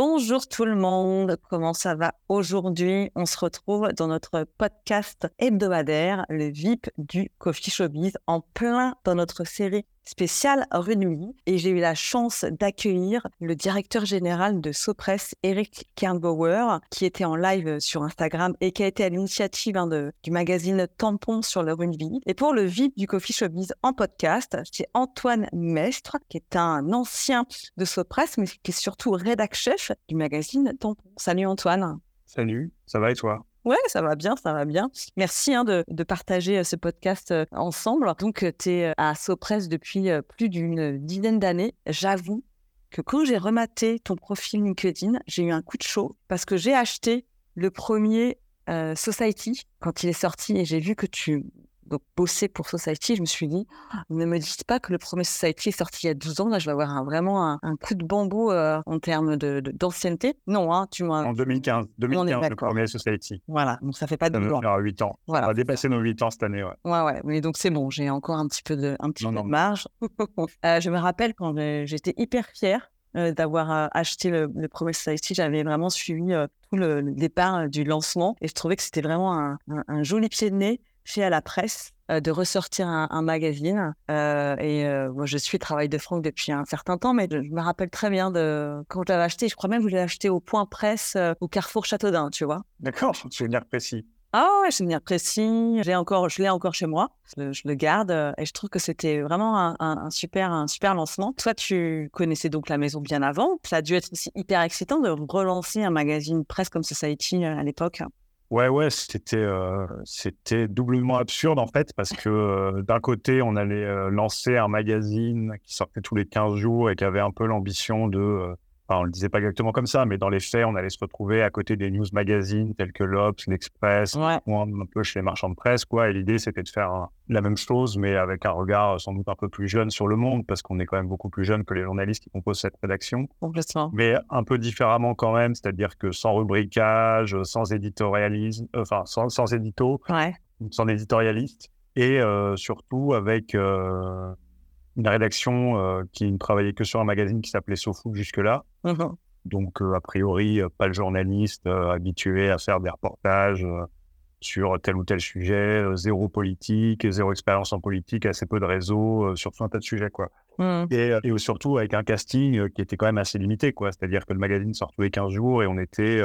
Bonjour tout le monde, comment ça va aujourd'hui? On se retrouve dans notre podcast hebdomadaire, le VIP du Coffee Showbiz, en plein dans notre série spéciale Rugby. Et j'ai eu la chance d'accueillir le directeur général de Sopress, Eric Kernbauer, qui était en live sur Instagram et qui a été à l'initiative hein, du magazine Tampon sur le rugby. Et pour le VIP du Coffee Showbiz en podcast, c'est Antoine Mestre, qui est un ancien de Sopress, mais qui est surtout rédac chef du magazine Tampon. Salut Antoine. Salut, ça va et toi? Ouais, ça va bien, ça va bien. Merci hein, de, partager ce podcast ensemble. Donc, tu es à Sopress depuis plus d'une dizaine d'années. J'avoue que quand j'ai rematé ton profil LinkedIn, j'ai eu un coup de chaud parce que j'ai acheté le premier Society quand il est sorti et j'ai vu que tu donc bosser pour Society, je me suis dit, ne me dites pas que le premier Society est sorti il y a 12 ans, là je vais avoir vraiment un, coup de bambou euh, en termes d'ancienneté. De, d'ancienneté. non, hein, tu m'as... En 2015, 2015 le premier Society. Voilà, donc ça fait pas 12 ans. Ça 8 ans. Voilà. On va dépasser nos 8 ans cette année, ouais. Ouais, ouais, mais donc c'est bon, j'ai encore un petit peu de, un petit peu de marge. euh, je me rappelle quand j'étais hyper fière euh, d'avoir acheté le, premier Society. J'avais vraiment suivi tout le, départ du lancement et je trouvais que c'était vraiment un, un, joli pied de nez fait à la presse euh, de ressortir un, magazine. Euh, et euh, moi, je suis Travail de Franck depuis un certain temps, mais je, me rappelle très bien de quand je l'avais acheté. Je crois même que je l'ai acheté au Point Presse au Carrefour Châteaudun, tu vois. D'accord, souvenir précis. Ah ouais, souvenir précis. J'ai encore, je l'ai encore chez moi. Je, le garde et je trouve que c'était vraiment un, un, super, un super lancement. Toi, tu connaissais donc la maison bien avant. Ça a dû être aussi hyper excitant de relancer un magazine presque comme Society à l'époque. Ouais, ouais, c'était euh, c'était doublement absurde en fait parce que euh, d'un côté, on allait euh, lancer un magazine qui sortait tous les 15 jours et qui avait un peu l'ambition de on ne le disait pas exactement comme ça, mais dans les faits, on allait se retrouver à côté des news magazines tels que l'Obs, l'Express, ou un peu chez les marchands de presse, quoi. Et l'idée, c'était de faire la même chose, mais avec un regard sans doute un peu plus jeune sur le monde, parce qu'on est quand même beaucoup plus jeune que les journalistes qui composent cette rédaction. Complètement. Mais un peu différemment quand même, c'est-à-dire que sans rubricage, sans éditorialisme, euh, enfin, sans, sans édito, sans éditorialiste, et euh, surtout avec euh, une rédaction euh, qui ne travaillait que sur un magazine qui s'appelait SoFoot jusque-là. Donc, euh, a priori, euh, pas le journaliste habitué à faire des reportages sur tel ou tel sujet, zéro politique, zéro expérience en politique, assez peu de réseaux, sur tout un tas de sujets, quoi. Mmh. Et, et, surtout avec un casting qui était quand même assez limité, quoi. C'est-à-dire que le magazine sort tous les 15 jours et on était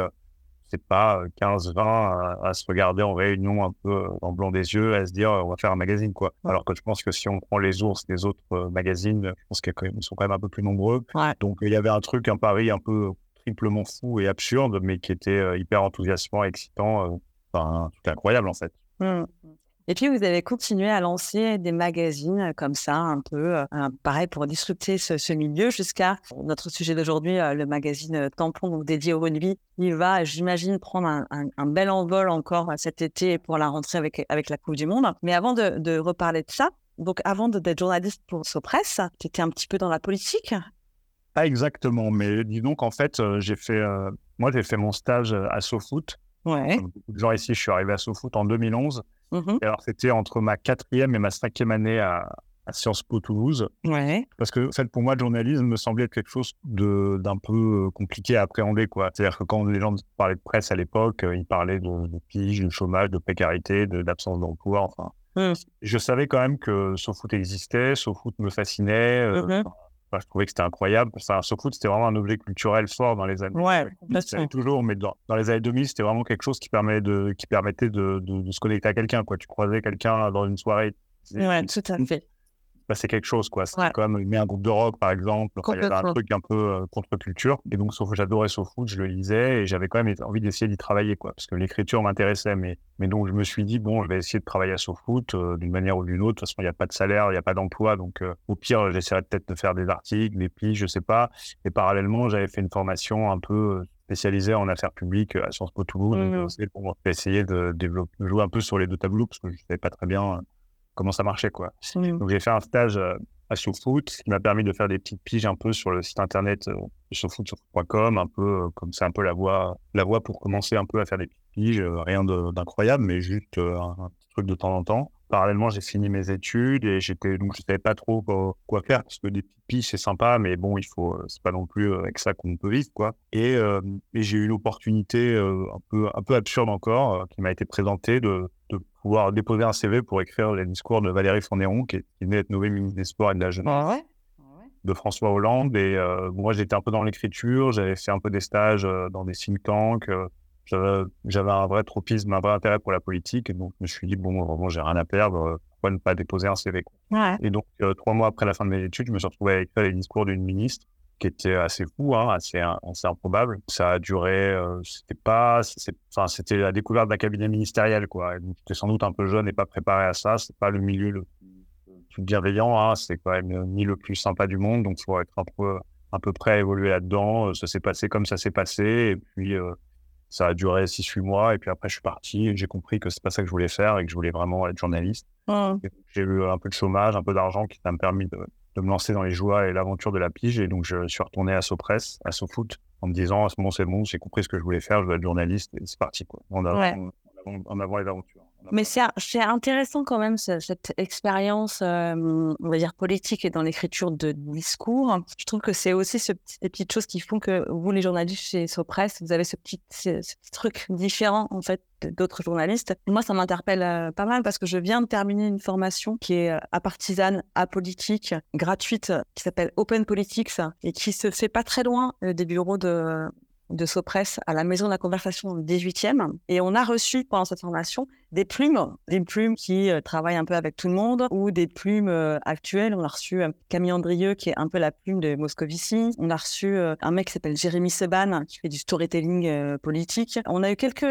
c'est pas 15, 20 à, se regarder en réunion un peu euh, en blanc des yeux, à se dire on va faire un magazine quoi. Alors que je pense que si on prend les ours des autres euh, magazines, je pense qu'ils sont quand même un peu plus nombreux. Donc il y avait un truc, un pari un peu triplement fou et absurde, mais qui était euh, hyper enthousiasmant, excitant, enfin tout incroyable en fait. Mmh. Et puis, vous avez continué à lancer des magazines euh, comme ça, un peu, euh, pareil, pour disrupter ce, milieu jusqu'à notre sujet d'aujourd'hui, euh, le magazine Tampon, donc dédié au rugby. Il va, j'imagine, prendre un, bel envol encore cet été pour la rentrée avec, avec la Coupe du Monde. Mais avant de, reparler de ça, donc avant d'être journaliste pour Sopress, tu étais un petit peu dans la politique? Pas exactement, mais dis donc, en fait, j'ai fait, moi, j'ai fait mon stage à SoFoot. Ouais. Genre ici, je suis arrivé à SoFoot en 2011. Mmh alors, c'était entre ma quatrième et ma cinquième année à, Sciences Po Toulouse. Ouais. Parce que, en fait, pour moi, le journalisme me semblait être quelque chose d'un peu euh, compliqué à appréhender, quoi. C'est-à-dire que quand les gens parlaient de presse à l'époque, euh, ils parlaient de, de pige, de chômage, de précarité, d'absence d'emploi, enfin. Mmh. Je savais quand même que SoFoot existait, SoFoot me fascinait. Euh, mmh je trouvais que c'était incroyable. Enfin, SoFoot, c'était vraiment un objet culturel fort dans les années. Ouais, toujours, mais dans, les années 2000, c'était vraiment quelque chose qui, permet de, qui permettait de, de, se connecter à quelqu'un. Quoi. Tu croisais quelqu'un dans une soirée. Ouais, tout à fait. Passait quelque chose, quoi. C'était comme il met un groupe de rock, par exemple. il y avait un truc un peu contre-culture. Et donc, j'adorais SoFoot, je le lisais et j'avais quand même envie d'essayer d'y travailler, quoi. Parce que l'écriture m'intéressait. Mais, mais donc, je me suis dit, bon, je vais essayer de travailler à SoFoot d'une manière ou d'une autre. De toute façon, il n'y a pas de salaire, il n'y a pas d'emploi. Donc, au pire, j'essaierais peut-être de faire des articles, des piges, je sais pas. Et parallèlement, j'avais fait une formation un peu spécialisé en affaires publiques à Sciences Po Toulouse. Mmh. pour essayer de, développer, jouer un peu sur les deux tableaux parce que je ne savais pas très bien euh, comment ça marchait. Quoi. Mmh. Donc j'ai fait un stage euh, à SoFoot, ce qui m'a permis de faire des petites piges un peu sur le site internet euh, SoFoot.com, un peu comme c'est un peu la voie, la voie pour commencer un peu à faire des petites piges, rien d'incroyable, mais juste un, petit truc de temps en temps parallèlement, j'ai fini mes études et j'étais donc je savais pas trop quoi, faire parce que des piges c'est sympa, mais bon, il faut c'est pas non plus avec ça qu'on peut vivre quoi. Et, et j'ai eu une opportunité un peu un peu absurde encore qui m'a été présentée de, de, pouvoir déposer un CV pour écrire les discours de Valérie Fournéron qui, qui venait d'être nommée ministre des Sports et de la Jeunesse. Ah ah de François Hollande et moi j'étais un peu dans l'écriture, j'avais fait un peu des stages dans des think tanks, j'avais un vrai tropisme, un vrai intérêt pour la politique. Et donc, je me suis dit, bon, vraiment, j'ai rien à perdre. Pourquoi ne pas déposer un CV Et donc, euh, trois mois après la fin de mes études, je me suis retrouvé à écrire les discours d'une ministre qui était assez fou, hein, assez, assez improbable. Ça a duré, euh, c'était pas, enfin, c'était la découverte d'un cabinet ministériel, quoi. J'étais sans doute un peu jeune et pas préparé à ça. C'est pas le milieu le plus bienveillant, hein. c'est quand même ni le plus sympa du monde, donc il faut être un peu, un peu prêt à évoluer là-dedans. Ça s'est passé comme ça s'est passé, et puis euh, ça a duré 6-8 mois et puis après je suis parti et j'ai compris que c'est pas ça que je voulais faire et que je voulais vraiment être journaliste. Mmh. J'ai eu un peu de chômage, un peu d'argent qui m'a permis de, de, me lancer dans les joies et l'aventure de la pige et donc je suis retourné à Sopress, à SoFoot en me disant à ce moment c'est bon, j'ai compris ce que je voulais faire, je veux être journaliste et c'est parti quoi. En avant, en avant les aventures. Mais c'est intéressant quand même cette expérience, on va dire politique et dans l'écriture de discours. Je trouve que c'est aussi ce ces petites choses qui font que vous, les journalistes chez Sopress, vous avez ce petit, truc différent en fait d'autres journalistes. Moi, ça m'interpelle pas mal parce que je viens de terminer une formation qui est à partisane, gratuite, qui s'appelle Open Politics et qui se fait pas très loin des bureaux de de Sopress à la Maison de la Conversation 18e. Et on a reçu pendant cette formation des plumes, des plumes qui euh, travaillent un peu avec tout le monde, ou des plumes euh, actuelles. On a reçu euh, Camille Andrieux, qui est un peu la plume de Moscovici. On a reçu un mec qui s'appelle Jérémy Seban, qui fait du storytelling politique. On a eu quelques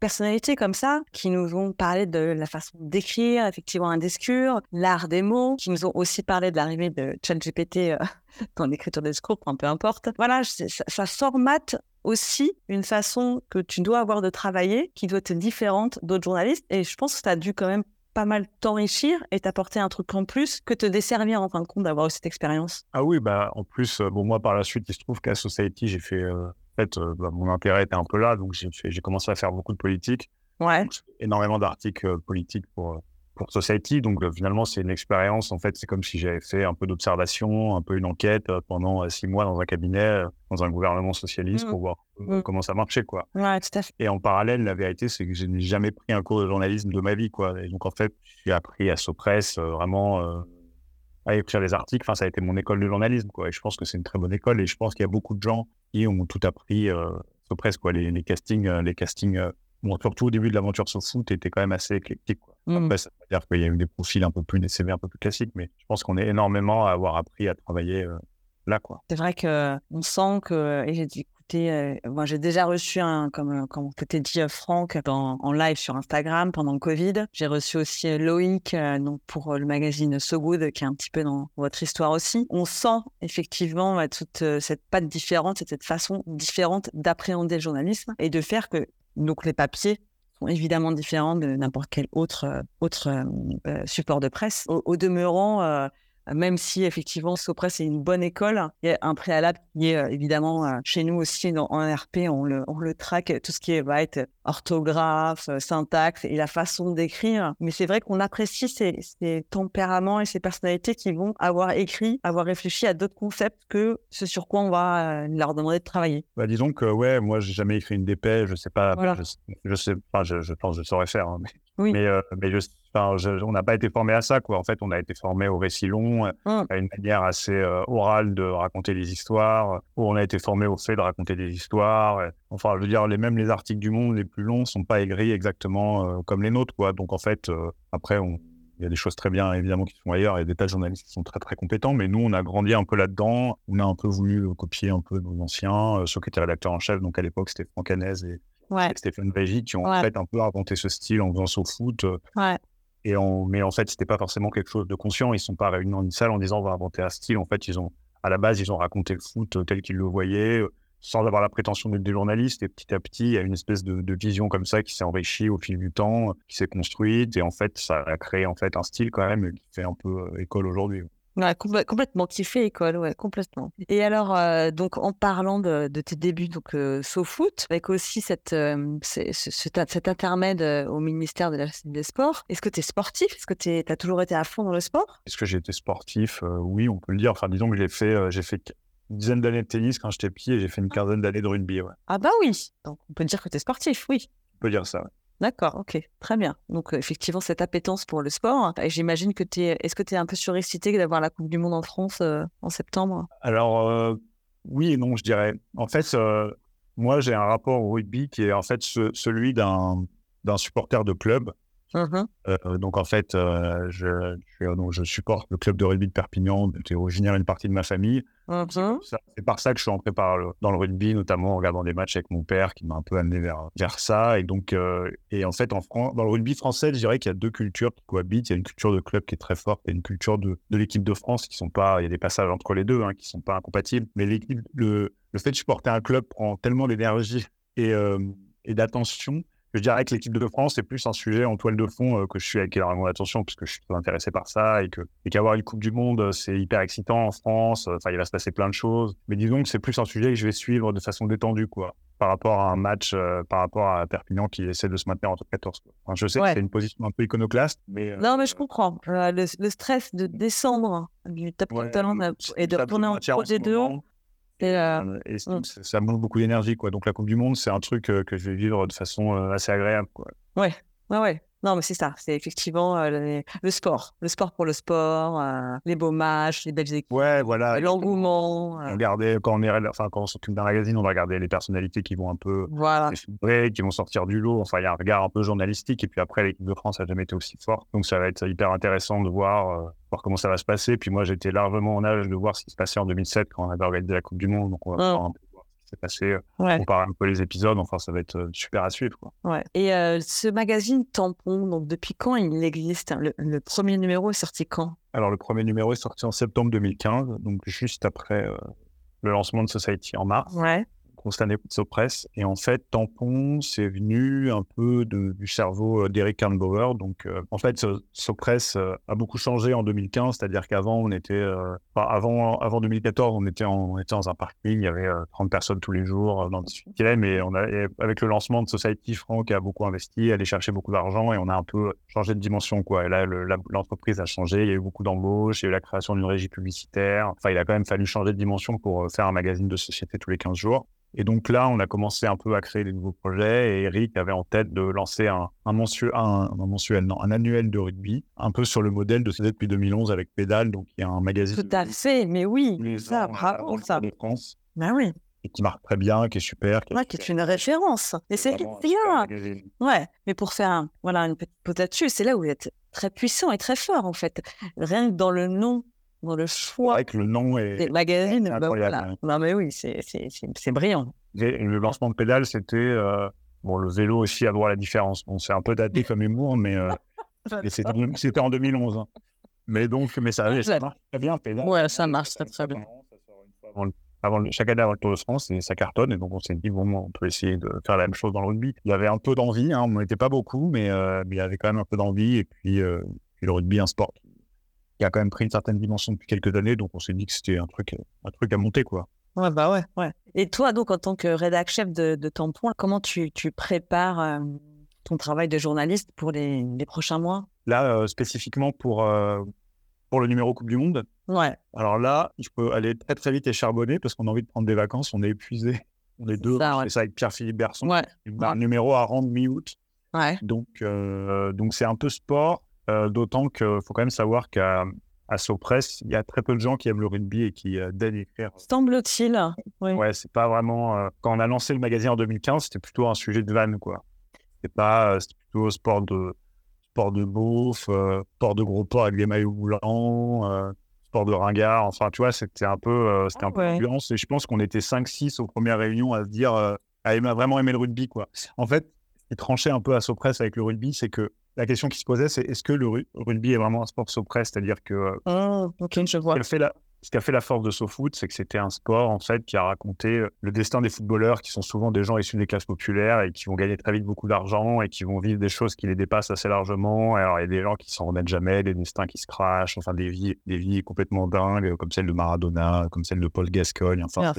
personnalités comme ça qui nous ont parlé de la façon d'écrire, effectivement un discours, l'art des mots, qui nous ont aussi parlé de l'arrivée de ChatGPT dans l'écriture des discours, peu importe. Voilà, ça, ça formate aussi une façon que tu dois avoir de travailler qui doit être différente d'autres journalistes. Et je pense que ça a dû quand même pas mal t'enrichir et t'apporter un truc en plus que te desservir en fin de compte d'avoir eu cette expérience. Ah oui, bah en plus, euh, bon moi par la suite, il se trouve qu'à Society, j'ai fait, euh, en fait, euh, bah, mon intérêt était un peu là, donc j'ai commencé à faire beaucoup de politique. Ouais. énormément d'articles politiques pour pour Society. Donc euh, finalement, c'est une expérience. En fait, c'est comme si j'avais fait un peu d'observation, un peu une enquête euh, pendant euh, six mois dans un cabinet, dans un gouvernement socialiste, mmh. pour voir mmh. comment ça marchait, quoi. Ouais, tout à fait. Et en parallèle, la vérité, c'est que je n'ai jamais pris un cours de journalisme de ma vie, quoi. Et donc en fait, j'ai appris à Sopress vraiment. à écrire des articles, enfin, ça a été mon école de journalisme, quoi. Et je pense que c'est une très bonne école. Et je pense qu'il y a beaucoup de gens qui ont tout appris euh, Sopress, quoi. Les, les castings, les castings bon, surtout au début de l'aventure sur foot, était quand même assez éclectique. Quoi. Mmh. Après, ça veut dire qu'il y a eu des profils un peu plus, des CV un peu plus classiques, mais je pense qu'on est énormément à avoir appris à travailler euh, là, quoi. C'est vrai qu'on sent que, et j'ai écouté, euh, moi j'ai déjà reçu un, comme, comme tu dit, euh, Franck, en live sur Instagram pendant le Covid. J'ai reçu aussi Loïc, donc pour le magazine So Good, qui est un petit peu dans votre histoire aussi. On sent effectivement toute cette patte différente, cette façon différente d'appréhender le journalisme et de faire que donc les papiers évidemment différents de n'importe quel autre, euh, autre euh, euh, support de presse. Au, demeurant, même si effectivement Sopress est une bonne école, il y a un préalable qui est évidemment chez nous aussi en RP, on le, on le traque, tout ce qui va être orthographe, syntaxe et la façon d'écrire. Mais c'est vrai qu'on apprécie ces, ces, tempéraments et ces personnalités qui vont avoir écrit, avoir réfléchi à d'autres concepts que ce sur quoi on va leur demander de travailler. Bah, disons que ouais, moi j'ai jamais écrit une dépêche, je sais pas, je, sais, enfin, je, je, pense que je saurais faire, hein, mais, oui. mais, mais je, on n'a pas été formé à ça, quoi. En fait, on a été formé au récit long, euh, mmh. à une manière assez euh, orale de raconter des histoires, où on a été formé au fait de raconter des histoires. Enfin, je veux dire, les, même les articles du Monde les plus longs sont pas aigris exactement euh, comme les nôtres, quoi. Donc, en fait, après, on, Il y a des choses très bien, évidemment, qui sont ailleurs. Il y a des tas de journalistes qui sont très, très compétents. Mais nous, on a grandi un peu là-dedans. On a un peu voulu copier un peu nos anciens, euh, ceux qui étaient rédacteurs en chef. Donc, à l'époque, c'était Franck Hanez et, Stéphane Vagy qui ont en fait un peu inventé ce style en faisant au foot. Euh, et on... Mais en fait, c'était pas forcément quelque chose de conscient. Ils sont pas réunis dans une salle en disant on va inventer un style. En fait, ils ont, à la base, ils ont raconté le foot tel qu'ils le voyaient sans avoir la prétention d'être des journalistes. Et petit à petit, il y a une espèce de, vision comme ça qui s'est enrichie au fil du temps, qui s'est construite. Et en fait, ça a créé en fait un style quand même qui fait un peu euh, école aujourd'hui. Ouais, complètement, fait école, ouais, complètement. Et alors, euh, donc, en parlant de, tes débuts, donc, euh, foot, avec aussi cette, euh, cet intermède au ministère de la, des Sports, est-ce que tu es sportif? Est-ce que tu as toujours été à fond dans le sport? Est-ce que j'ai été sportif? Oui, on peut le dire. Enfin, disons que j'ai fait, j'ai fait une dizaine d'années de tennis quand j'étais petit et j'ai fait une ah. quinzaine d'années de rugby. Ouais. Ah bah oui, donc on peut dire que tu es sportif, oui. On peut dire ça, D'accord, ok, très bien. Donc effectivement, cette appétence pour le sport, et j'imagine que tu es... Est-ce que tu es un peu surexcité d'avoir la Coupe du Monde en France en septembre? Alors, oui et non, je dirais. En fait, moi, j'ai un rapport au rugby qui est en fait celui d'un supporter de club Mmh euh, donc en fait, euh, je, je, supporte le club de rugby de Perpignan, c'est originaire une partie de ma famille. Mmh c'est par ça que je suis entré par dans le rugby, notamment en regardant des matchs avec mon père qui m'a un peu amené vers, vers ça. Et donc, euh, et en fait, en France, dans le rugby français, je dirais qu'il y a deux cultures qui cohabitent. Il y a une culture de club qui est très forte et une culture de, de l'équipe de France qui sont pas, il y a des passages entre les deux hein, qui sont pas incompatibles. Mais l'équipe, le, le fait de supporter un club prend tellement d'énergie et, et d'attention je dirais que l'équipe de France, c'est plus un sujet en toile de fond euh, que je suis avec énormément d'attention, puisque je suis intéressé par ça et que et qu'avoir une Coupe du Monde, euh, c'est hyper excitant en France. Enfin, il va se passer plein de choses. Mais disons que c'est plus un sujet que je vais suivre de façon détendue, quoi, par rapport à un match, euh, par rapport à Perpignan qui essaie de se maintenir entre 14. Enfin, je sais que c'est une position un peu iconoclaste, mais. non, mais je comprends. Le, stress de descendre du top talent et de retourner en projet de haut euh, et, mmh. ça manque beaucoup d'énergie, quoi. Donc la Coupe du Monde, c'est un truc euh, que je vais vivre de façon euh, assez agréable, quoi. Ouais, ouais, ouais. Non, mais c'est ça. C'est effectivement le, sport. Le sport pour le sport, les beaux matchs, les belles équipes. Ouais, voilà. L'engouement. Regardez, quand on est, enfin, quand on s'occupe d'un magazine, on va regarder les personnalités qui vont un peu voilà. qui vont sortir du lot. Enfin, il y a un regard un peu journalistique. Et puis après, l'équipe de France n'a jamais été aussi forte. Donc ça va être hyper intéressant de voir voir comment ça va se passer. Puis moi, j'étais largement en âge de voir ce qui se passait en 2007 quand on avait organisé la Coupe du Monde. Donc, on va voir un peu s'est passé. Ouais. Comparer un peu les épisodes. Enfin, ça va être euh, super à suivre. Quoi. Ouais. Et euh, ce magazine Tampon, donc depuis quand il existe le, premier numéro est sorti quand? Alors, le premier numéro est sorti en septembre 2015, donc juste après euh, le lancement de Society en mars. Ouais de Sopress. Et en fait, Tampon, c'est venu un peu du cerveau euh, d'Eric Karnbauer. Donc, euh, en fait, Sopress euh, a beaucoup changé en 2015, c'est-à-dire qu'avant, on était, avant, avant 2014, on était, en, on était dans un parking, il y avait 30 personnes tous les jours dans le mais on a, avec le lancement de Society, Franck a beaucoup investi, allé chercher beaucoup d'argent et on a un peu changé de dimension, quoi. Et là, l'entreprise a changé, il y a eu beaucoup d'embauches, il y a eu la création d'une régie publicitaire. Enfin, il a quand même fallu changer de dimension pour faire un magazine de société tous les 15 jours. Et donc là, on a commencé un peu à créer des nouveaux projets et Eric avait en tête de lancer un, un, mensuel, un, mensuel, non, un annuel de rugby, un peu sur le modèle de ce depuis 2011 avec Pédale, donc il y a un magazine. Tout à fait, mais oui, ça, bravo, ça. De France. Ben oui. Et qui marque très bien, qui est super. Qui, qui est une référence. Et c'est bien. Ouais, mais pour faire un, voilà, une petite pause là-dessus, c'est là où vous êtes très puissant et très fort en fait. Rien que dans le nom dans le choix avec le nom et des magazines. Bah voilà. Non, mais oui, c'est brillant. le lancement de pédale, c'était. Euh, bon, le vélo aussi à la différence. Bon, c'est un peu daté comme humour, mais euh, c'était en 2011. Hein. Mais donc, mais ça, ça marche très bien, pédale. Ouais, ça marche très, très bien. Avant, chaque année avant le Tour de France, et ça cartonne. Et donc, on s'est dit, bon, on peut essayer de faire la même chose dans le rugby. Il y avait un peu d'envie, hein, on n'était pas beaucoup, mais, euh, mais, il y avait quand même un peu d'envie. Et puis, puis, le rugby, un sport qui a quand même pris une certaine dimension depuis quelques années. Donc, on s'est dit que c'était un truc, un truc à monter, quoi. Ouais, bah ouais, ouais. Et toi, donc, en tant que rédacteur chef de, de Tampon, comment tu, tu prépares euh, ton travail de journaliste pour les, les prochains mois? Là, euh, spécifiquement pour, euh, pour le numéro Coupe du Monde. Ouais. Alors là, je peux aller très, très vite et charbonner parce qu'on a envie de prendre des vacances. On est épuisé. On est deux. Ça, ça avec Pierre-Philippe Berson. Ouais. Un numéro à rendre mi-août. Ouais. Donc, donc c'est un peu sport. Euh, d'autant qu'il faut quand même savoir qu'à à Sopress, il y a très peu de gens qui aiment le rugby et qui euh, écrire. Semble-t-il. Oui. Ouais, c'est pas vraiment. Euh, quand on a lancé le magazine en 2015, c'était plutôt un sujet de vanne, quoi. C'était pas, euh, c'était plutôt sport de sport de bouffe, sport de gros porc avec des maillots moulants, sport de ringard. Enfin, tu vois, c'était un peu, c'était un peu. Et je pense qu'on était 5-6 aux premières réunions à se dire, à vraiment aimer le rugby, quoi. En fait, qui tranchait un peu à Sopress avec le rugby, c'est que la question qui se posait, c'est est-ce que le rugby est vraiment un sport Sopress C'est-à-dire que. Oh, ok, je vois. Fait la, ce qui a fait la force de SoFoot, c'est que c'était un sport en fait qui a raconté euh, le destin des footballeurs qui sont souvent des gens issus des classes populaires et qui vont gagner très vite beaucoup d'argent et qui vont vivre des choses qui les dépassent assez largement. Alors il y a des gens qui s'en remettent jamais, des destins qui se crachent, enfin des vies, des vies complètement dingues comme celle de Maradona, comme celle de Paul Gascogne. Enfin.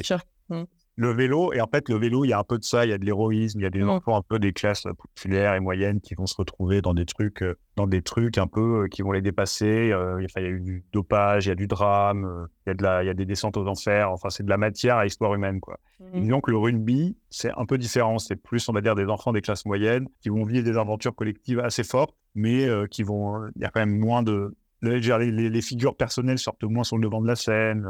Mmh le vélo, et en fait, le vélo, il y a un peu de ça, il y a de l'héroïsme, il y a des mmh. enfants un peu des classes populaires et moyennes qui vont se retrouver dans des trucs, euh, dans des trucs un peu euh, qui vont les dépasser. Euh, il y a eu du dopage, il y a du drame, il y a, de la, il y a des descentes aux enfers. Enfin, c'est de la matière à l'histoire humaine, quoi. Mmh. Disons que le rugby, c'est un peu différent. C'est plus, on va dire, des enfants des classes moyennes qui vont vivre des aventures collectives assez fortes, mais qui vont, il y a quand même moins de, les, les, les, figures personnelles sortent moins sur le devant de la scène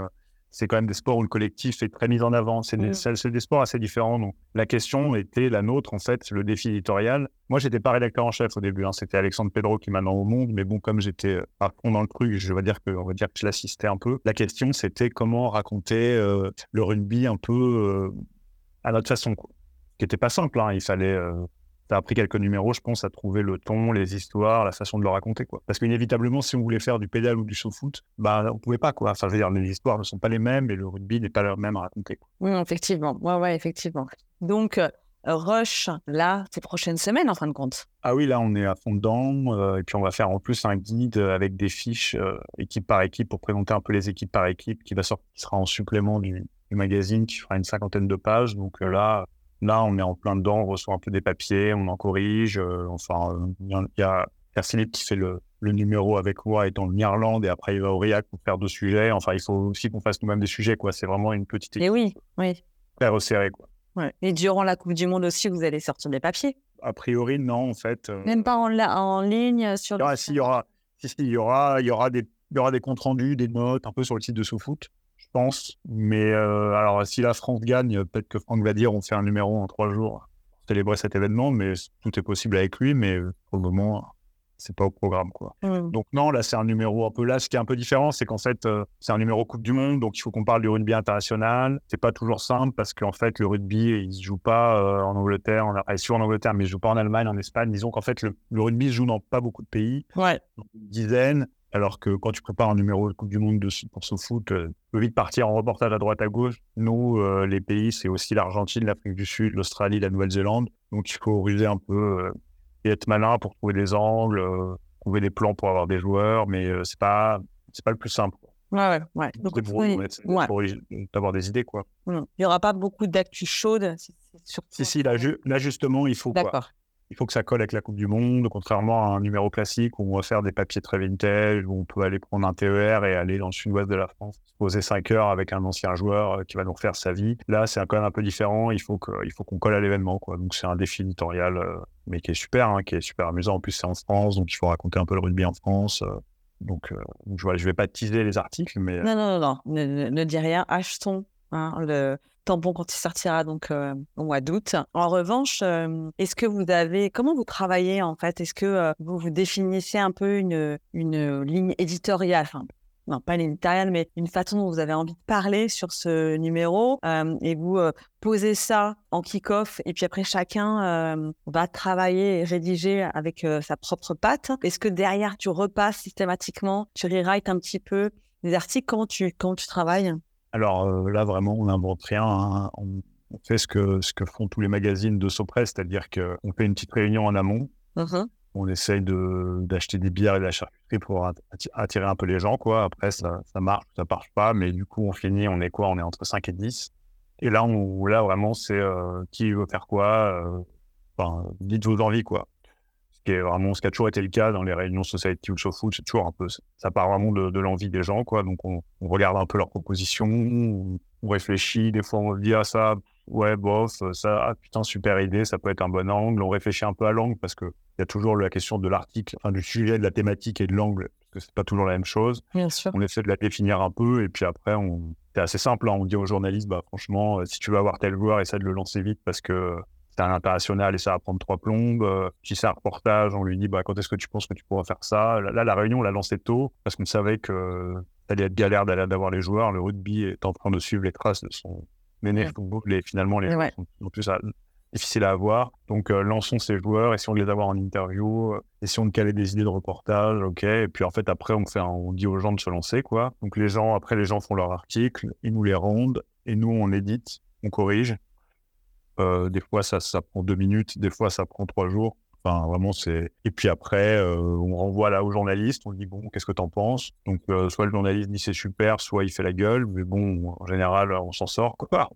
c'est quand même des sports où le collectif est très mis en avant. C'est des, mmh. des, sports assez différents. Donc, la question était la nôtre, en fait, le défi éditorial. Moi, j'étais pas rédacteur en chef au début. Hein. C'était Alexandre Pedro qui m'a au monde. Mais bon, comme j'étais euh, à fond dans le truc, je vais dire que, on va dire que je l'assistais un peu. La question, c'était comment raconter euh, le rugby un peu euh, à notre façon, quoi. Qui n'était pas simple. Hein. Il fallait ça a pris quelques numéros, je pense, à trouver le ton, les histoires, la façon de le raconter. Quoi. Parce qu'inévitablement, si on voulait faire du pédale ou du show-foot, bah, on pouvait pas. Quoi. Enfin, je veux dire, les histoires ne sont pas les mêmes et le rugby n'est pas le même à raconter. Oui, effectivement. Ouais, ouais, effectivement. Donc, euh, Rush, là, ces prochaines semaines, en fin de compte Ah oui, là, on est à fond dedans. Euh, et puis, on va faire en plus un guide avec des fiches euh, équipe par équipe pour présenter un peu les équipes par équipe qui, va sortir, qui sera en supplément du, du magazine qui fera une cinquantaine de pages. Donc là, Là, on est en plein dedans, on reçoit un peu des papiers, on en corrige. Euh, enfin, il y, a, Philippe qui fait le, numéro avec moi étant en Irlande et après il va au RIAC pour faire deux sujets. Enfin, il faut aussi qu'on fasse nous-mêmes des sujets, quoi. C'est vraiment une petite équipe. Et oui, oui. Très resserrée, quoi. Et durant la Coupe du Monde aussi, vous allez sortir des papiers? A priori, non, en fait. Euh, Même pas en, en ligne sur. le... si, il y aura, si, il y aura, il y aura des, il y aura des comptes rendus, des notes, un peu sur le site de SoFoot pense. Mais euh, alors, si la France gagne, peut-être que Franck va dire on fait un numéro en trois jours pour célébrer cet événement, mais tout est possible avec lui. Mais euh, pour le moment, c'est pas au programme. quoi. Mmh. Donc, non, là, c'est un numéro un peu là. Ce qui est un peu différent, c'est qu'en fait, euh, c'est un numéro Coupe du Monde, donc il faut qu'on parle du rugby international. C'est pas toujours simple parce qu'en fait, le rugby, il se joue pas en Angleterre, en, il en Angleterre, mais il se joue pas en Allemagne, en Espagne. Disons qu'en fait, le, rugby se joue dans pas beaucoup de pays, ouais. une dizaine. Alors que quand tu prépares un numéro de Coupe du Monde de, pour ce foot, euh, tu peux vite partir en reportage à droite à gauche. Nous, euh, les pays, c'est aussi l'Argentine, l'Afrique du Sud, l'Australie, la Nouvelle-Zélande. Donc il faut ruser un peu euh, et être malin pour trouver des angles, trouver des plans pour avoir des joueurs, mais c'est pas c'est pas le plus simple. Ouais, ouais, Donc, pour, avoir des idées, quoi. Il n'y aura pas beaucoup d'actu chaude. Si, si, là, justement, il faut. Quoi il faut que ça colle avec la Coupe du Monde, contrairement à un numéro classique où on va faire des papiers très vintage, où on peut aller prendre un TER et aller dans le sud-ouest de la France, se poser 5 heures avec un ancien joueur euh, qui va nous refaire sa vie. Là, c'est quand même un peu différent. Il faut qu'on colle à l'événement. Donc, c'est un défi éditorial, euh, mais qui est super, hein, qui est super amusant. En plus, c'est en France, donc il faut raconter un peu le rugby en France. Euh. donc, je ne vais pas teaser les articles, mais. Non, non, non, non. Ne, dis rien. Achetons hein, le tampon quand il sortira donc euh, au mois d'août. En revanche, euh, est-ce que vous avez comment vous travaillez en fait? Est-ce que euh, vous vous définissez un peu une une ligne éditoriale enfin, non, pas une éditoriale, mais une façon dont vous avez envie de parler sur ce numéro et vous posez ça en kick-off et puis après chacun va travailler et rédiger avec sa propre patte? Est-ce que derrière tu repasses systématiquement, tu rewrites un petit peu les articles? Quand tu, tu travailles? Alors euh, là, vraiment, on n'invente rien. Hein. On, fait ce que, ce que font tous les magazines de Sopress, c'est-à-dire qu'on fait une petite réunion en amont. Mmh on essaye d'acheter des bières et de la charcuterie pour attirer un peu les gens. Quoi. Après, ça, ça marche, ça marche pas. Mais du coup, on finit, on est quoi? On est entre 5 et 10. Et là, on, là vraiment, c'est euh, qui veut faire quoi euh, Enfin, dites vos envies, quoi qui est vraiment ce qui a toujours été le cas dans les réunions Society ou Show Food, c'est toujours un peu, ça part vraiment de, l'envie des gens, quoi. Donc on, regarde un peu leurs propositions, on, réfléchit, des fois on dit ah ça, ouais bof, ça, ah, putain super idée, ça peut être un bon angle. On réfléchit un peu à l'angle parce que il y a toujours la question de l'article, enfin du sujet, de la thématique et de l'angle, parce que c'est pas toujours la même chose. Bien sûr. On essaie de la définir un peu et puis après on, c'est assez simple, hein. on dit aux journalistes, bah franchement, euh, si tu veux avoir tel joueur, essaie de le lancer vite parce que c'est un international et ça va prendre trois plombes. si c'est un reportage, on lui dit bah, quand est-ce que tu penses que tu pourras faire ça? Là, la réunion, on l'a lancée tôt parce qu'on savait que ça allait être galère d'avoir les joueurs. Le rugby est en train de suivre les traces de son aîné football et finalement, les ouais. sont plus difficile à avoir. Donc, euh, lançons ces joueurs, essayons de les avoir en interview, euh, essayons de caler des idées de reportage, ok. Et puis, en fait, après, on, fait on dit aux gens de se lancer, quoi. Donc, les gens, après, les gens font leur article, ils nous les rendent, et nous, on édite, on corrige. Euh, des fois, ça, ça prend deux minutes, des fois, ça prend trois jours. Enfin, vraiment, c'est. Et puis après, on renvoie là au journaliste, on dit bon, qu'est-ce que t'en penses? Donc, soit le journaliste dit c'est super, soit il fait la gueule, mais bon, en général, on s'en sort, quoi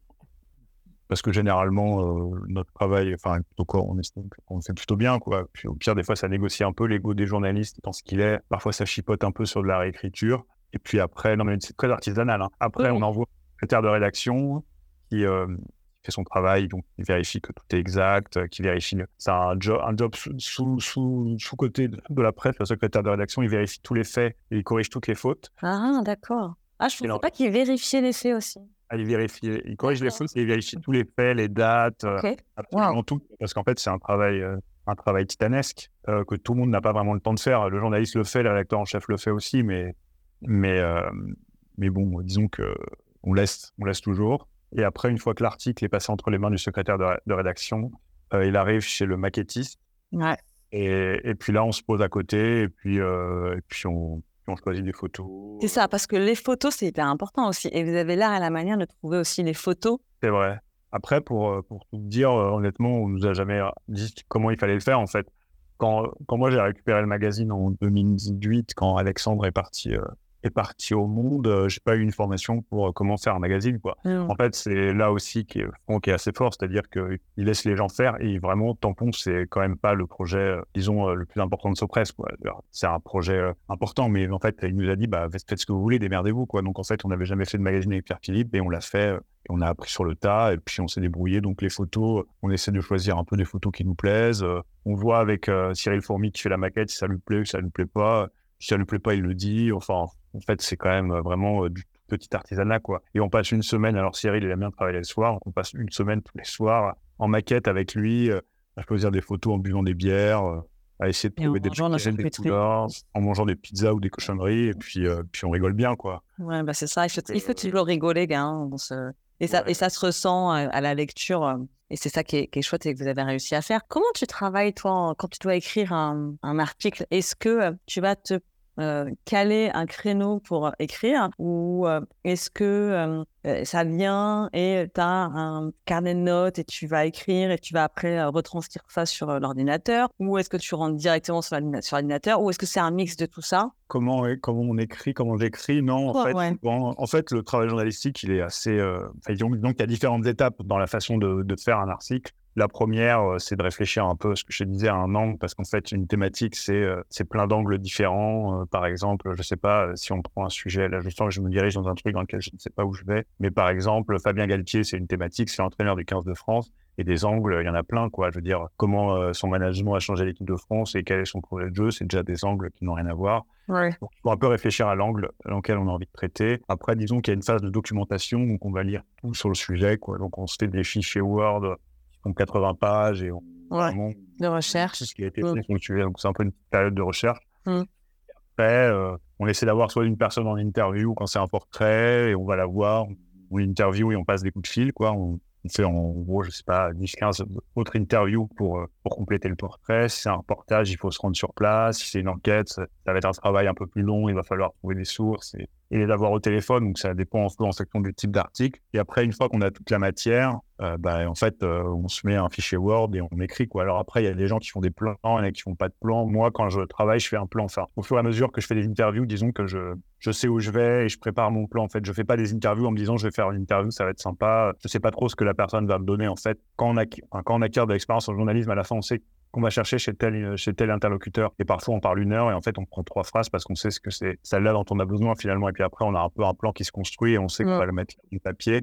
parce que généralement, euh, notre travail, enfin, on estime qu'on fait plutôt bien, quoi. Puis au pire, des fois, ça négocie un peu l'ego des journalistes dans ce qu'il est. Parfois, ça chipote un peu sur de la réécriture. Et puis après, non, mais c'est très artisanal. Hein. Après, on envoie un secrétaire de rédaction qui euh, fait son travail, donc il vérifie que tout est exact, qui vérifie. C'est un job, un job sous, sous, sous, côté de la presse, le secrétaire de rédaction, il vérifie tous les faits et il corrige toutes les fautes. Ah, d'accord. Ah, je ne savais pas qu'il vérifiait les faits aussi il vérifie, il corrige les fautes, il vérifie tous les faits, les dates, euh, absolument tout. Parce qu'en fait, c'est un travail, euh, un travail titanesque euh, que tout le monde n'a pas vraiment le temps de faire. Le journaliste le fait, le rédacteur en chef le fait aussi, mais, mais, mais bon, disons que on laisse, on laisse toujours. Et après, une fois que l'article est passé entre les mains du secrétaire de, rédaction, il arrive chez le maquettiste. Ouais. Et, et, puis là, on se pose à côté, et puis, et puis on, on choisit des photos. C'est ça, parce que les photos, c'est hyper important aussi. Et vous avez l'art et la manière de trouver aussi les photos. C'est vrai. Après, pour, euh, pour tout dire, euh, honnêtement, on nous a jamais dit comment il fallait le faire, en fait. Quand, quand moi, j'ai récupéré le magazine en 2018, quand Alexandre est parti euh, est parti au monde, euh, j'ai pas eu une formation pour euh, comment faire un magazine. Quoi. En fait, c'est là aussi qui est, qui est assez fort, c'est-à-dire qu'il laisse les gens faire et vraiment, Tampon, c'est quand même pas le projet, euh, disons, le plus important de Sopress. C'est un projet important, mais en fait, il nous a dit, bah, faites ce que vous voulez, démerdez-vous. Quoi. Donc, en fait, on n'avait jamais fait de magazine avec Pierre Philippe et on l'a fait. Et on a appris sur le tas et puis on s'est débrouillé. Donc les photos, on essaie de choisir un peu des photos qui nous plaisent. On voit avec Cyril Fourmi qui fait la maquette si ça lui plaît ou si ça lui plaît pas. Si ça lui plaît pas, il le dit. Enfin, en fait, c'est quand même euh, vraiment euh, du petit artisanat, quoi. Et on passe une semaine, alors Cyril, il aime bien travailler le soir, on passe une semaine tous les soirs en maquette avec lui, euh, à choisir des photos en buvant des bières, à essayer de trouver des, des couleurs, en mangeant des pizzas ou des cochonneries, et puis, puis on rigole bien, quoi. Ouais, bah c'est ça, il faut, il faut toujours rigoler, gars. Hein, et, ça, et ça se ressent à la lecture. Et c'est ça qui est, qui est, chouette et que vous avez réussi à faire. Comment tu travailles, toi, quand tu dois écrire un, un article Est-ce que tu vas te euh, caler un créneau pour écrire ou euh, est-ce que euh, ça vient et tu as un carnet de notes et tu vas écrire et tu vas après retranscrire ça sur l'ordinateur ou est-ce que tu rentres directement sur l'ordinateur ou est-ce que c'est un mix de tout ça? Comment, comment on écrit, comment j'écris? Non, en, fait, en fait, le travail journalistique, il est assez... donc, il y a différentes étapes dans la façon de, de faire un article. La première, euh, c'est de réfléchir un peu, ce que je disais, à un angle, parce qu'en fait, une thématique, c'est euh, plein d'angles différents. Euh, par exemple, je ne sais pas si on prend un sujet, là, je sens que je me dirige dans un truc dans lequel je ne sais pas où je vais, mais par exemple, Fabien Galtier, c'est une thématique, c'est l'entraîneur du 15 de France. Et des angles, il y en a plein, quoi. Je veux dire, comment son management a changé l'équipe de France et quel est son projet de jeu, c'est déjà des angles qui n'ont rien à voir. Donc, il faut un peu réfléchir à l'angle dans lequel on a envie de traiter. Après, disons qu'il y a une phase de documentation, donc on va lire tout sur le sujet, quoi. Donc, on se fait des fichiers Word 80 pages et on, de recherche. Ce qui a été fait mmh. Donc, c'est un peu une période de recherche. Mmh. Après, euh, on essaie d'avoir soit une personne en interview quand c'est un portrait et on va la voir, ou une interview et on passe des coups de fil, quoi. On, fait en gros, je sais pas, 10, 15 autres interviews pour, euh, pour compléter le portrait. Si c'est un reportage, il faut se rendre sur place. Si c'est une enquête, ça va être un travail un peu plus long. Il va falloir trouver des sources et, et les avoir au téléphone. Donc, ça dépend en, en fonction du type d'article. Et après, une fois qu'on a toute la matière, euh, bah, en fait, euh, on se met un fichier Word et on écrit. Quoi. Alors après, il y a des gens qui font des plans, il y en a qui font pas de plans. Moi, quand je travaille, je fais un plan. Enfin, au fur et à mesure que je fais des interviews, disons que je, je sais où je vais et je prépare mon plan. En fait, je fais pas des interviews en me disant je vais faire une interview, ça va être sympa. Je sais pas trop ce que la personne va me donner. En fait, quand on, a, quand on acquiert de l'expérience en journalisme, à la fin, on sait qu'on va chercher chez tel, chez tel interlocuteur. Et parfois, on parle une heure et en fait, on prend trois phrases parce qu'on sait ce que c'est celle-là dont on a besoin finalement. Et puis après, on a un peu un plan qui se construit et on sait qu'on va le mettre du papier.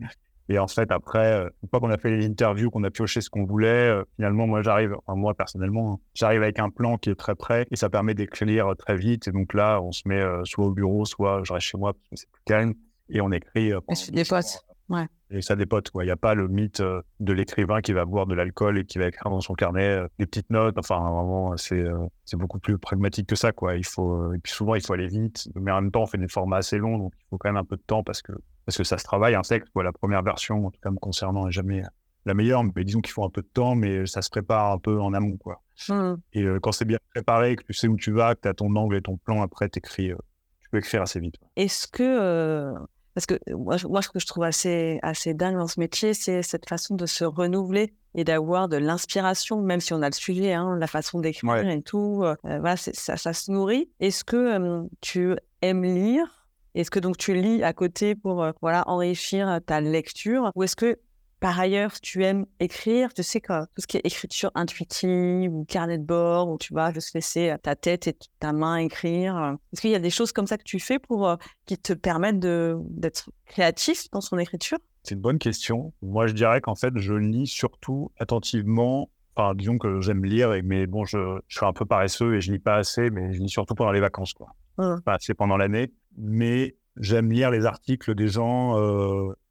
Et en fait, après, euh, une fois qu'on a fait les interviews, qu'on a pioché ce qu'on voulait, euh, finalement, moi, j'arrive, enfin, moi, personnellement, hein, j'arrive avec un plan qui est très prêt et ça permet d'écrire très vite. Et donc là, on se met euh, soit au bureau, soit je reste chez moi parce que c'est plus calme et on écrit. des potes. Ouais. Et ça dépote. Il n'y a pas le mythe euh, de l'écrivain qui va boire de l'alcool et qui va écrire dans son carnet euh, des petites notes. Enfin, vraiment, c'est euh, c'est beaucoup plus pragmatique que ça, quoi. Il faut, et puis souvent, il faut aller vite. Mais en même temps, on fait des formats assez longs, donc il faut quand même un peu de temps parce que, parce que ça se travaille. Un texte, quoi. La première version, en tout cas me concernant, n'est jamais la meilleure. Mais disons qu'il faut un peu de temps, mais ça se prépare un peu en amont, quoi. Mmh. Et quand c'est bien préparé, que tu sais où tu vas, que tu as ton angle et ton plan, après, tu écris tu peux écrire assez vite. Est-ce que parce que moi, moi, ce que je trouve assez, assez dingue dans ce métier, c'est cette façon de se renouveler et d'avoir de l'inspiration, même si on a le sujet, hein, la façon d'écrire et tout. Euh, voilà, ça, ça se nourrit. Est-ce que tu aimes lire? Est-ce que donc tu lis à côté pour voilà enrichir ta lecture? Ou est-ce que par ailleurs, tu aimes écrire, tu sais que tout ce qui est écriture intuitive ou carnet de bord, où tu vas juste laisser euh, ta tête et ta main écrire. Euh, est-ce qu'il y a des choses comme ça que tu fais pour euh, qui te permettent d'être créatif dans son écriture? C'est une bonne question. Moi, je dirais qu'en fait, je lis surtout attentivement. Enfin, disons que j'aime lire, mais bon, je, suis un peu paresseux et je lis pas assez, mais je lis surtout pendant les vacances, quoi. Mmh. Pas assez pendant l'année, mais j'aime lire les articles des gens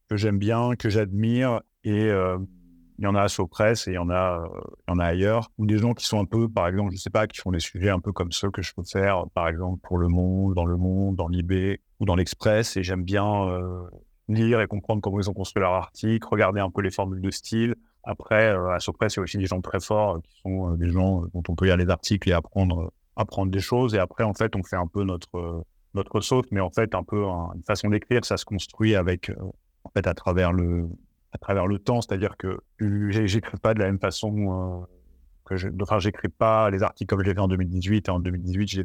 que j'aime bien, que j'admire, et euh, il y en a à Sopress et il y en a, euh, il y en a ailleurs, ou des gens qui sont un peu, par exemple, je sais pas, qui font des sujets un peu comme ceux que je peux faire, par exemple, pour Le Monde, dans Le Monde, dans l'IB ou dans l'Express. Et j'aime bien euh, lire et comprendre comment ils ont construit leur article, regarder un peu les formules de style. Après, à Sopress, il y a aussi des gens très forts qui sont des gens dont on peut lire les articles et apprendre, apprendre des choses. Et après, en fait, on fait un peu notre, notre mais en fait, un peu une façon d'écrire, ça se construit avec, en fait, à travers le, à travers le temps, c'est-à-dire que j'écris pas de la même façon euh, que je, enfin, j'écris pas les articles comme je l'ai fait en 2018 et en 2018, je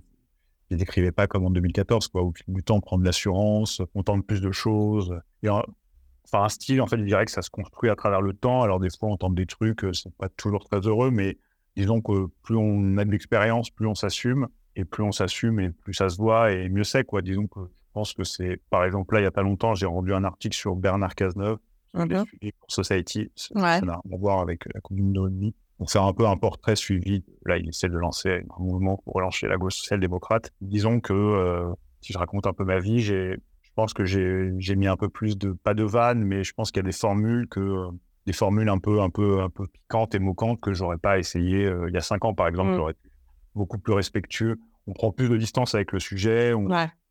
les décrivais pas comme en 2014, quoi. Au fil du temps, on prend de l'assurance, on tente plus de choses. Enfin, un style, en fait, je dirais que ça se construit à travers le temps. Alors, des fois, on tente des trucs, euh, c'est pas toujours très heureux, mais disons que plus on a de l'expérience, plus on s'assume. Et plus on s'assume et plus ça se voit et mieux c'est, quoi. Disons que je pense que c'est, par exemple, là, il y a pas longtemps, j'ai rendu un article sur Bernard Cazeneuve Mmh pour Society. Ça n'a rien à voir avec la commune de rugby. Donc, c'est un peu un portrait suivi. Là, il essaie de lancer un mouvement pour relancer la gauche social-démocrate. Disons que euh, si je raconte un peu ma vie, je pense que j'ai mis un peu plus de, pas de vannes, mais je pense qu'il y a des formules que, euh, des formules un peu, un peu, un peu piquantes et moquantes que j'aurais pas essayé euh, il y a cinq ans, par exemple. Mmh. J'aurais été beaucoup plus respectueux. On prend plus de distance avec le sujet. On,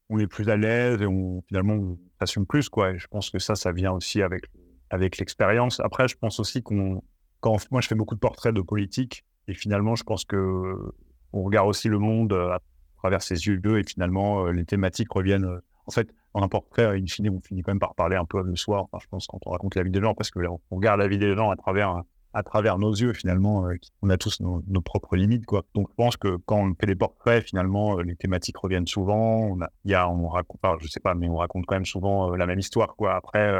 on est plus à l'aise et on, finalement, on s'assume plus, quoi. Et je pense que ça, ça vient aussi avec avec l'expérience. Après, je pense aussi qu'on, quand moi je fais beaucoup de portraits de politique, et finalement, je pense que on regarde aussi le monde euh, à travers ses yeux et finalement, euh, les thématiques reviennent. Euh, en fait, dans un portrait, in fine, on finit quand même par parler un peu le soir. Je pense quand on raconte la vie des gens, parce que on regarde la vie des gens à travers à travers nos yeux, finalement, on a tous nos, propres limites, quoi. Donc, je pense que quand on fait des portraits, finalement, les thématiques reviennent souvent. On a, y a, on raconte, enfin, je sais pas, mais on raconte quand même souvent la même histoire, quoi. Après,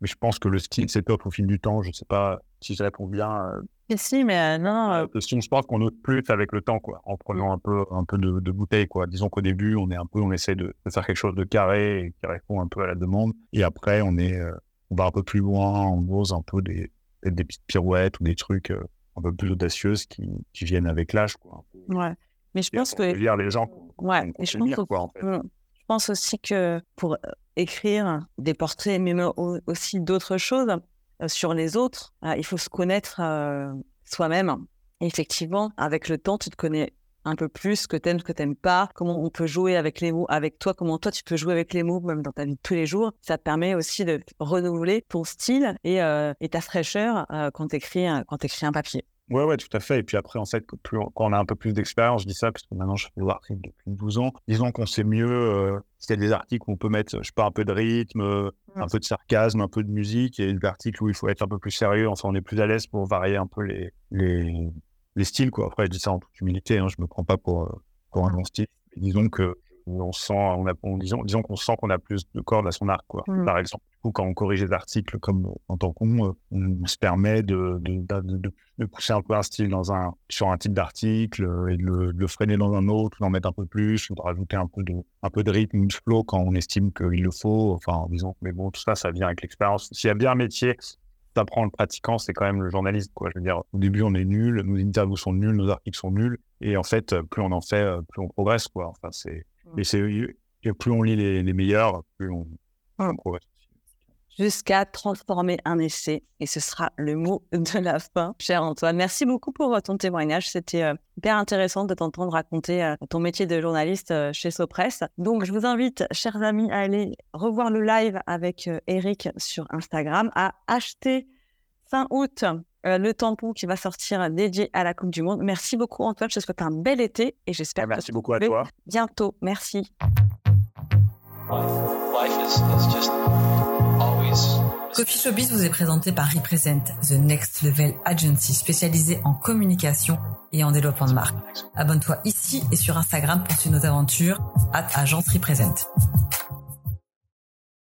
mais je pense que le style top au fil du temps. Je ne sais pas si ça répond bien. Euh, si, mais euh, non. Euh... je pense qu'on note plus avec le temps, quoi, en prenant un peu, un peu de, de bouteille, quoi. Disons qu'au début, on est un peu, on essaie de, faire quelque chose de carré et qui répond un peu à la demande. Et après, on est, euh, on va un peu plus loin, on ose un peu des, des petites pirouettes ou des trucs un peu plus audacieuses qui, qui viennent avec l'âge, quoi. Ouais. Mais je pense que. lire les gens. Ouais. Et je pense, quoi, en fait. Mmh. je pense aussi que pour écrire des portraits, mais aussi d'autres choses euh, sur les autres. Euh, il faut se connaître euh, soi-même. effectivement, avec le temps, tu te connais un peu plus, ce que t'aimes, ce que t'aimes pas, comment on peut jouer avec les mots avec toi, comment toi tu peux jouer avec les mots même dans ta vie de tous les jours. Ça te permet aussi de renouveler ton style et, et ta fraîcheur quand tu écris, quand un papier. Ouais, ouais, tout à fait. Et puis après, en fait, plus quand on a un peu plus d'expérience, je dis ça parce que maintenant je fais des articles depuis 12 ans. Disons qu'on sait mieux, euh, s'il y a des articles où on peut mettre, je sais pas, un peu de rythme, euh, un peu de sarcasme, un peu de musique, et des articles où il faut être un peu plus sérieux, enfin, on est plus à l'aise pour varier un peu les, les, les styles, quoi. Après, je dis ça en toute humilité, hein, je me prends pas pour, euh, pour un bon style. disons que on sent, on a, disons, disons qu'on sent qu'on a plus de cordes à son arc, quoi. Mmh. Par exemple, quand on corrige des articles comme en tant qu'on, on se permet de, de, de, de, pousser un peu un style dans un, sur un type d'article et de le, freiner dans un autre, d'en mettre un peu plus, ou de rajouter un peu de, un peu de rythme de flow quand on estime qu'il le faut. Enfin, disons, mais bon, tout ça, ça vient avec l'expérience. S'il y a bien un métier, ça prend le pratiquant, c'est quand même le journaliste, quoi. Je veux dire, au début, on est nul, nos interviews sont nuls, nos articles sont nuls. Et en fait, plus on en fait, plus on progresse, quoi. Enfin, c'est, et c'est, plus on lit les, meilleurs, plus on, progresse. Jusqu'à transformer un essai. Et ce sera le mot de la fin, cher Antoine. Merci beaucoup pour euh, ton témoignage. C'était euh, hyper intéressant de t'entendre raconter euh, ton métier de journaliste chez Sopress. Donc, je vous invite, chers amis, à aller revoir le live avec Eric sur Instagram, à acheter fin août le tampon qui va sortir dédié à la Coupe du Monde. Merci beaucoup, Antoine. Je te souhaite un bel été et j'espère Merci beaucoup à toi. Bientôt. Merci. Coffee Showbiz vous est présenté par Represent, The Next Level Agency spécialisée en communication et en développement de marque. Abonne-toi ici et sur Instagram pour suivre nos aventures. at Agence Represent.